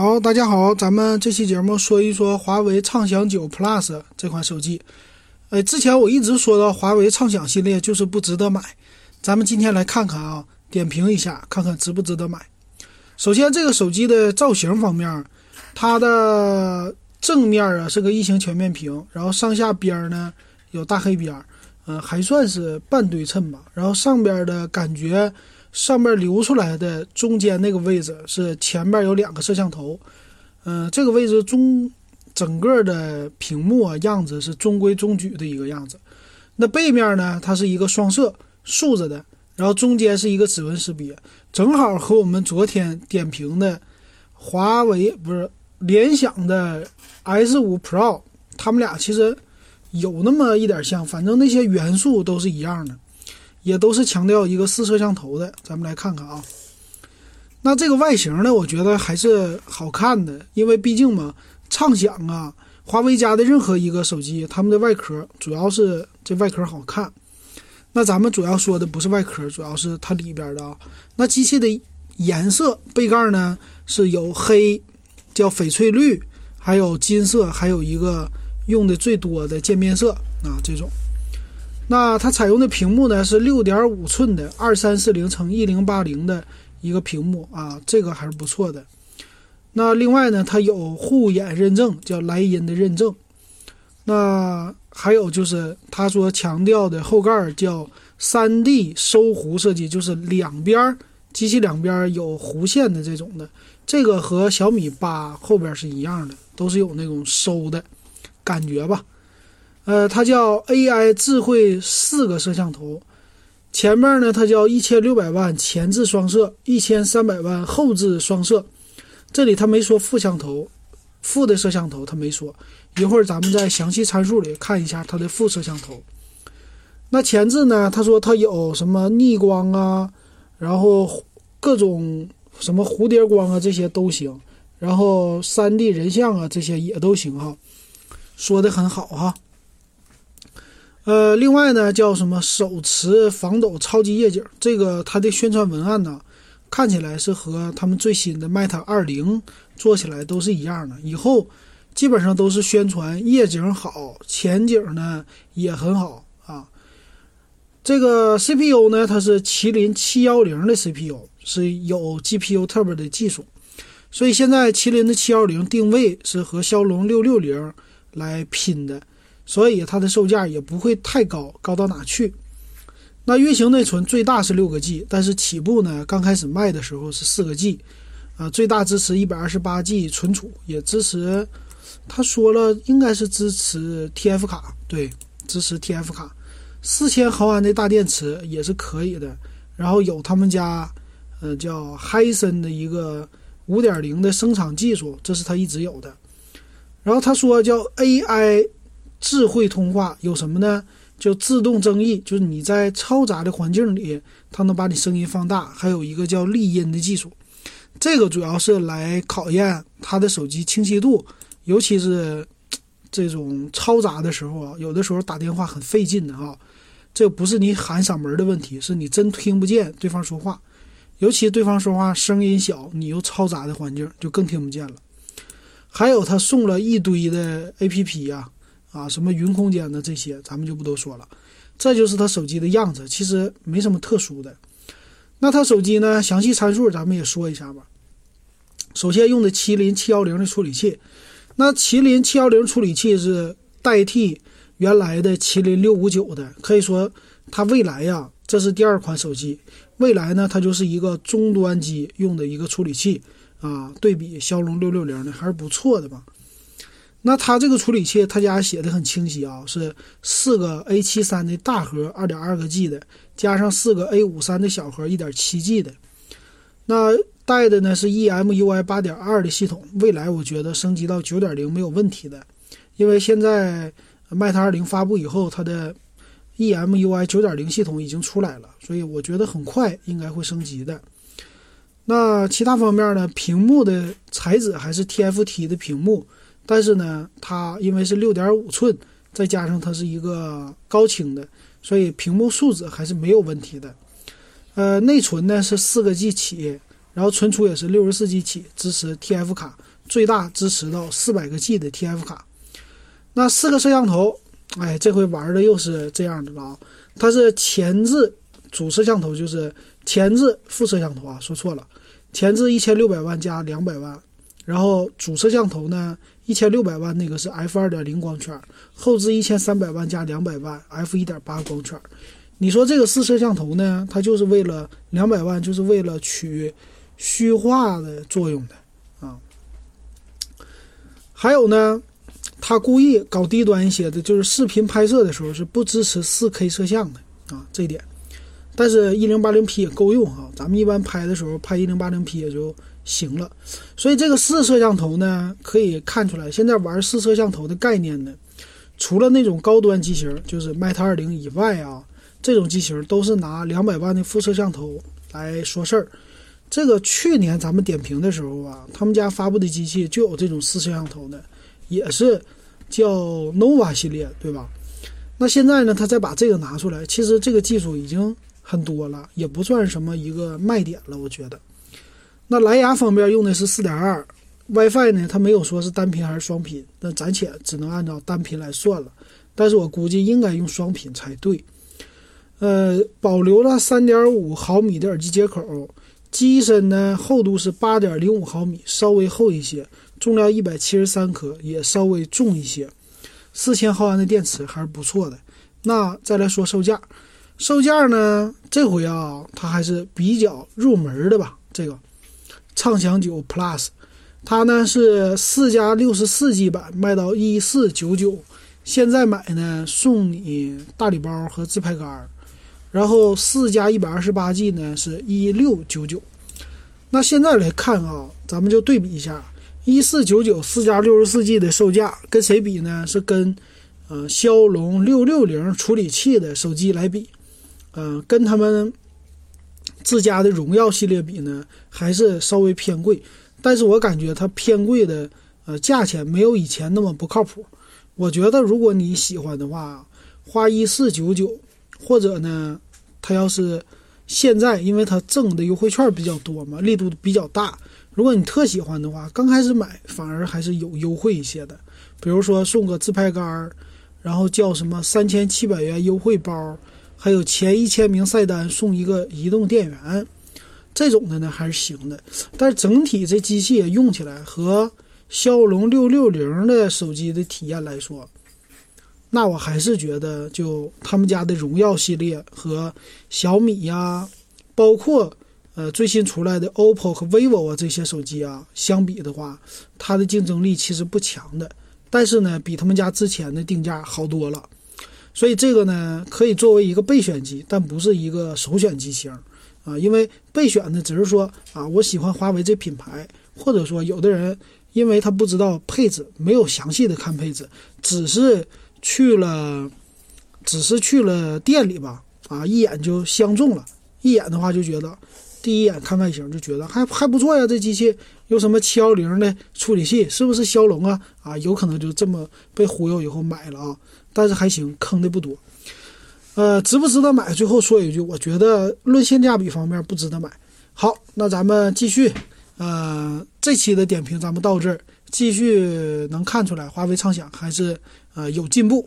好，大家好，咱们这期节目说一说华为畅享九 Plus 这款手机。呃，之前我一直说到华为畅享系列就是不值得买，咱们今天来看看啊，点评一下，看看值不值得买。首先，这个手机的造型方面，它的正面啊是个异形全面屏，然后上下边呢有大黑边，嗯，还算是半对称吧。然后上边的感觉。上面留出来的中间那个位置是前面有两个摄像头，嗯，这个位置中整个的屏幕啊样子是中规中矩的一个样子。那背面呢，它是一个双摄竖着的，然后中间是一个指纹识别，正好和我们昨天点评的华为不是联想的 S 五 Pro，他们俩其实有那么一点像，反正那些元素都是一样的。也都是强调一个四摄像头的，咱们来看看啊。那这个外形呢，我觉得还是好看的，因为毕竟嘛，畅享啊，华为家的任何一个手机，他们的外壳主要是这外壳好看。那咱们主要说的不是外壳，主要是它里边的啊。那机器的颜色，背盖呢是有黑，叫翡翠绿，还有金色，还有一个用的最多的渐变色啊这种。那它采用的屏幕呢是六点五寸的二三四零乘一零八零的一个屏幕啊，这个还是不错的。那另外呢，它有护眼认证，叫莱茵的认证。那还有就是它所强调的后盖叫三 D 收弧设计，就是两边机器两边有弧线的这种的，这个和小米八后边是一样的，都是有那种收的感觉吧。呃，它叫 AI 智慧四个摄像头，前面呢它叫一千六百万前置双摄，一千三百万后置双摄。这里它没说副像头，副的摄像头它没说。一会儿咱们在详细参数里看一下它的副摄像头。那前置呢？他说它有什么逆光啊，然后各种什么蝴蝶光啊这些都行，然后三 D 人像啊这些也都行哈，说的很好哈。呃，另外呢，叫什么手持防抖超级夜景，这个它的宣传文案呢，看起来是和他们最新的 Mate 二零做起来都是一样的。以后基本上都是宣传夜景好，前景呢也很好啊。这个 CPU 呢，它是麒麟七幺零的 CPU，是有 GPU Turbo 的技术，所以现在麒麟的七幺零定位是和骁龙六六零来拼的。所以它的售价也不会太高，高到哪去？那运行内存最大是六个 G，但是起步呢，刚开始卖的时候是四个 G，啊，最大支持一百二十八 G 存储，也支持，他说了应该是支持 TF 卡，对，支持 TF 卡，四千毫安的大电池也是可以的。然后有他们家，呃，叫海森的一个五点零的生产技术，这是他一直有的。然后他说叫 AI。智慧通话有什么呢？就自动增益，就是你在嘈杂的环境里，它能把你声音放大。还有一个叫丽音的技术，这个主要是来考验它的手机清晰度，尤其是这种嘈杂的时候啊，有的时候打电话很费劲的啊。这不是你喊嗓门的问题，是你真听不见对方说话，尤其对方说话声音小，你又嘈杂的环境就更听不见了。还有他送了一堆的 A P P 呀。啊，什么云空间的这些，咱们就不多说了。这就是它手机的样子，其实没什么特殊的。那它手机呢？详细参数咱们也说一下吧。首先用的麒麟七幺零的处理器，那麒麟七幺零处理器是代替原来的麒麟六五九的，可以说它未来呀，这是第二款手机。未来呢，它就是一个终端机用的一个处理器啊，对比骁龙六六零的还是不错的吧。那它这个处理器，他家写的很清晰啊，是四个 A 七三的大核，二点二个 G 的，加上四个 A 五三的小核，一点七 G 的。那带的呢是 EMUI 八点二的系统，未来我觉得升级到九点零没有问题的，因为现在 Mate 二零发布以后，它的 EMUI 九点零系统已经出来了，所以我觉得很快应该会升级的。那其他方面呢，屏幕的材质还是 TFT 的屏幕。但是呢，它因为是六点五寸，再加上它是一个高清的，所以屏幕素质还是没有问题的。呃，内存呢是四个 G 起，然后存储也是六十四 G 起，支持 TF 卡，最大支持到四百个 G 的 TF 卡。那四个摄像头，哎，这回玩的又是这样的了啊！它是前置主摄像头，就是前置副摄像头啊，说错了，前置一千六百万加两百万，然后主摄像头呢一千六百万那个是 F 二点零光圈，后置一千三百万加两百万 F 一点八光圈。你说这个四摄像头呢，它就是为了两百万，就是为了取虚化的作用的啊。还有呢。他故意搞低端一些的，就是视频拍摄的时候是不支持四 K 摄像的啊，这一点。但是 1080P 也够用哈，咱们一般拍的时候拍 1080P 也就行了。所以这个四摄像头呢，可以看出来，现在玩四摄像头的概念呢，除了那种高端机型，就是 Mate 20以外啊，这种机型都是拿两百万的副摄像头来说事儿。这个去年咱们点评的时候啊，他们家发布的机器就有这种四摄像头的。也是叫 nova 系列，对吧？那现在呢，他再把这个拿出来，其实这个技术已经很多了，也不算什么一个卖点了，我觉得。那蓝牙方面用的是四点二，WiFi 呢，它没有说是单频还是双频，那暂且只能按照单频来算了。但是我估计应该用双频才对。呃，保留了三点五毫米的耳机接口，机身呢厚度是八点零五毫米，稍微厚一些。重量一百七十三克，也稍微重一些。四千毫安的电池还是不错的。那再来说售价，售价呢？这回啊，它还是比较入门的吧。这个畅享九 Plus，它呢是四加六十四 G 版，卖到一四九九。现在买呢，送你大礼包和自拍杆。然后四加一百二十八 G 呢是一六九九。那现在来看啊，咱们就对比一下。一四九九四加六十四 G 的售价跟谁比呢？是跟，呃，骁龙六六零处理器的手机来比，呃，跟他们自家的荣耀系列比呢，还是稍微偏贵。但是我感觉它偏贵的，呃，价钱没有以前那么不靠谱。我觉得如果你喜欢的话，花一四九九，或者呢，它要是现在，因为它赠的优惠券比较多嘛，力度比较大。如果你特喜欢的话，刚开始买反而还是有优惠一些的，比如说送个自拍杆儿，然后叫什么三千七百元优惠包，还有前一千名晒单送一个移动电源，这种的呢还是行的。但是整体这机器也用起来和骁龙六六零的手机的体验来说，那我还是觉得就他们家的荣耀系列和小米呀，包括。呃，最新出来的 OPPO 和 vivo 啊这些手机啊，相比的话，它的竞争力其实不强的。但是呢，比他们家之前的定价好多了。所以这个呢，可以作为一个备选机，但不是一个首选机型啊。因为备选的只是说啊，我喜欢华为这品牌，或者说有的人因为他不知道配置，没有详细的看配置，只是去了，只是去了店里吧，啊，一眼就相中了，一眼的话就觉得。第一眼看外形就觉得还还不错呀，这机器有什么七幺零的处理器，是不是骁龙啊？啊，有可能就这么被忽悠以后买了啊。但是还行，坑的不多。呃，值不值得买？最后说一句，我觉得论性价比方面不值得买。好，那咱们继续。呃，这期的点评咱们到这儿，继续能看出来华为畅享还是呃有进步。